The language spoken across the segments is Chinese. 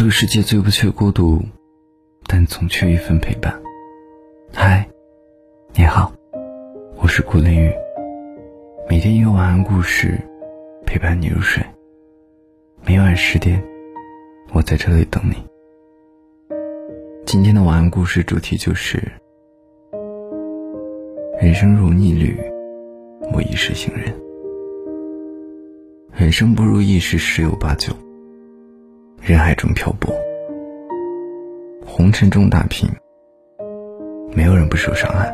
这个世界最不缺孤独，但总缺一份陪伴。嗨，你好，我是顾凌雨。每天一个晚安故事，陪伴你入睡。每晚十点，我在这里等你。今天的晚安故事主题就是：人生如逆旅，我亦是行人。人生不如意事十有八九。人海中漂泊，红尘中打拼，没有人不受伤害。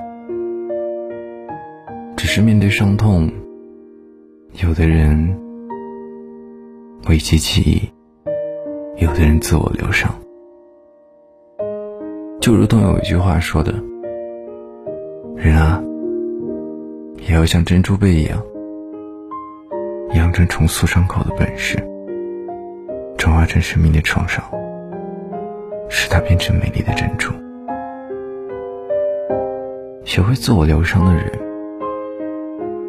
只是面对伤痛，有的人危机起意，有的人自我疗伤。就如同有一句话说的：“人啊，也要像珍珠贝一样，养成重塑伤口的本事。”转化成生命的创伤，使它变成美丽的珍珠。学会自我疗伤的人，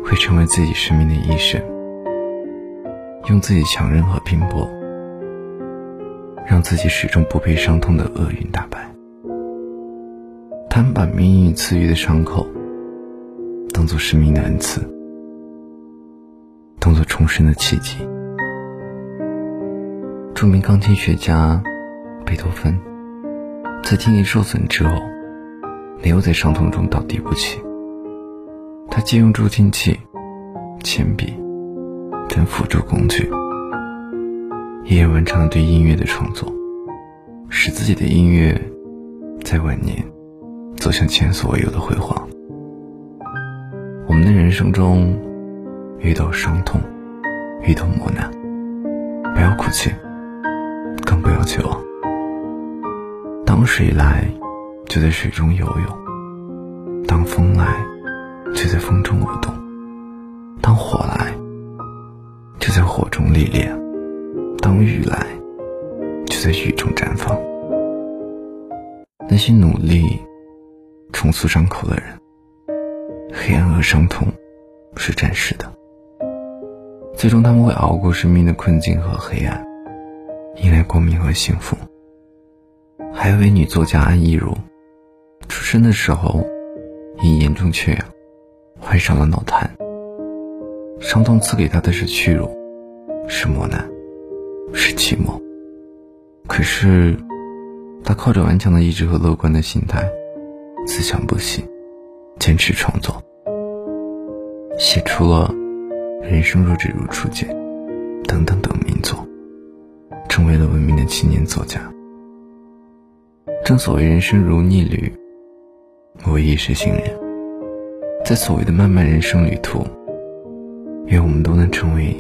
会成为自己生命的医生，用自己强韧和拼搏，让自己始终不被伤痛的厄运打败。他们把命运赐予的伤口，当做生命的恩赐，当做重生的契机。著名钢琴学家贝多芬，在听力受损之后，没有在伤痛中倒地不起。他借用助听器、铅笔等辅助工具，一夜完成了对音乐的创作，使自己的音乐在晚年走向前所未有的辉煌。我们的人生中遇到伤痛，遇到磨难，不要哭泣。就。当水来，就在水中游泳；当风来，就在风中舞动；当火来，就在火中历练；当雨来，就在雨中绽放。那些努力重塑伤口的人，黑暗和伤痛是暂时的，最终他们会熬过生命的困境和黑暗。迎来光明和幸福。还有位女作家安忆如，出生的时候因严重缺氧，患上了脑瘫。伤痛赐给她的是屈辱，是磨难，是寂寞。可是，她靠着顽强的意志和乐观的心态，自强不息，坚持创作，写出了《人生若只如初见》等等等名作。成为了闻名的青年作家。正所谓人生如逆旅，我亦是行人。在所谓的漫漫人生旅途，愿我们都能成为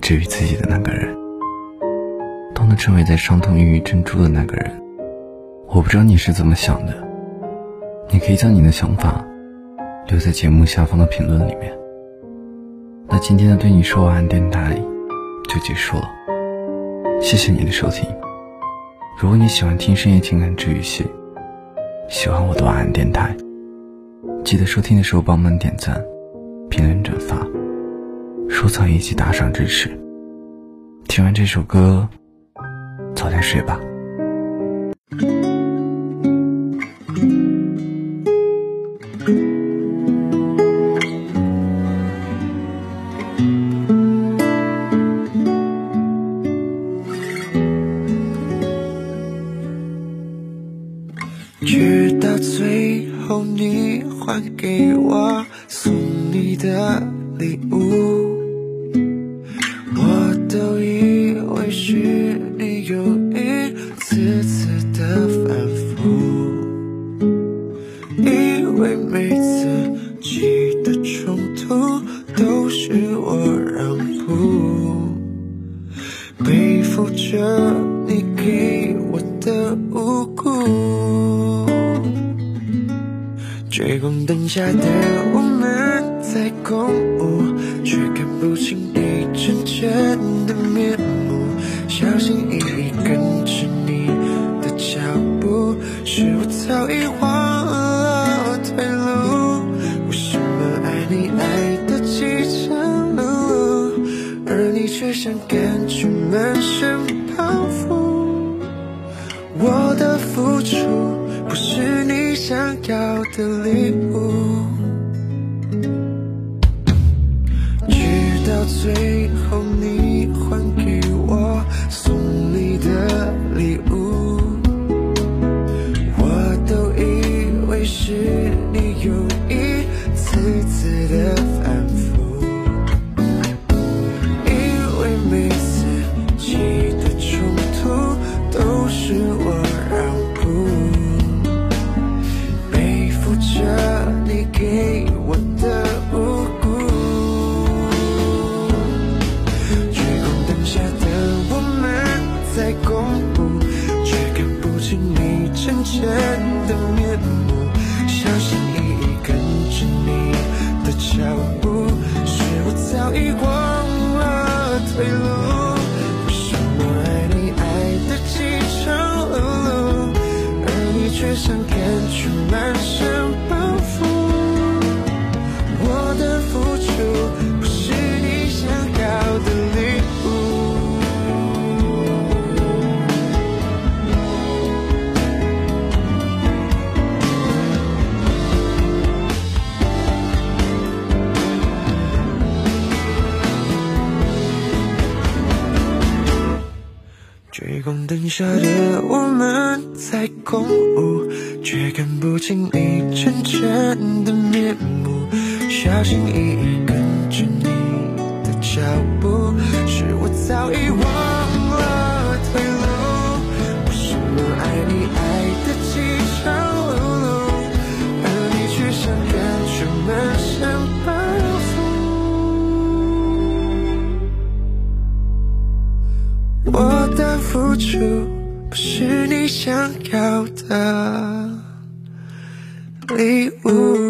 治愈自己的那个人，都能成为在伤痛孕育珍珠的那个人。我不知道你是怎么想的，你可以将你的想法留在节目下方的评论里面。那今天的对你说晚安电台就结束了。谢谢你的收听。如果你喜欢听深夜情感治愈系，喜欢我的晚安电台，记得收听的时候帮忙点赞、评论、转发、收藏以及打赏支持。听完这首歌，早点睡吧。直到最后，你还给我送你的礼物，我都以为是你又一次次的反复，以为每次起的冲突都是我让步，背负着你给我的无辜。追光灯下的我们在共舞，却看不清你真正的面目。小心翼翼跟着你的脚步，是我早已忘了退路。为什么爱你爱的几成路，而你却像感觉满身包袱？是你想要的礼物。直到最后剩下的我们在空舞，却看不清你真正的面目，小心翼翼跟着你的脚步，是我早已忘。想要的礼物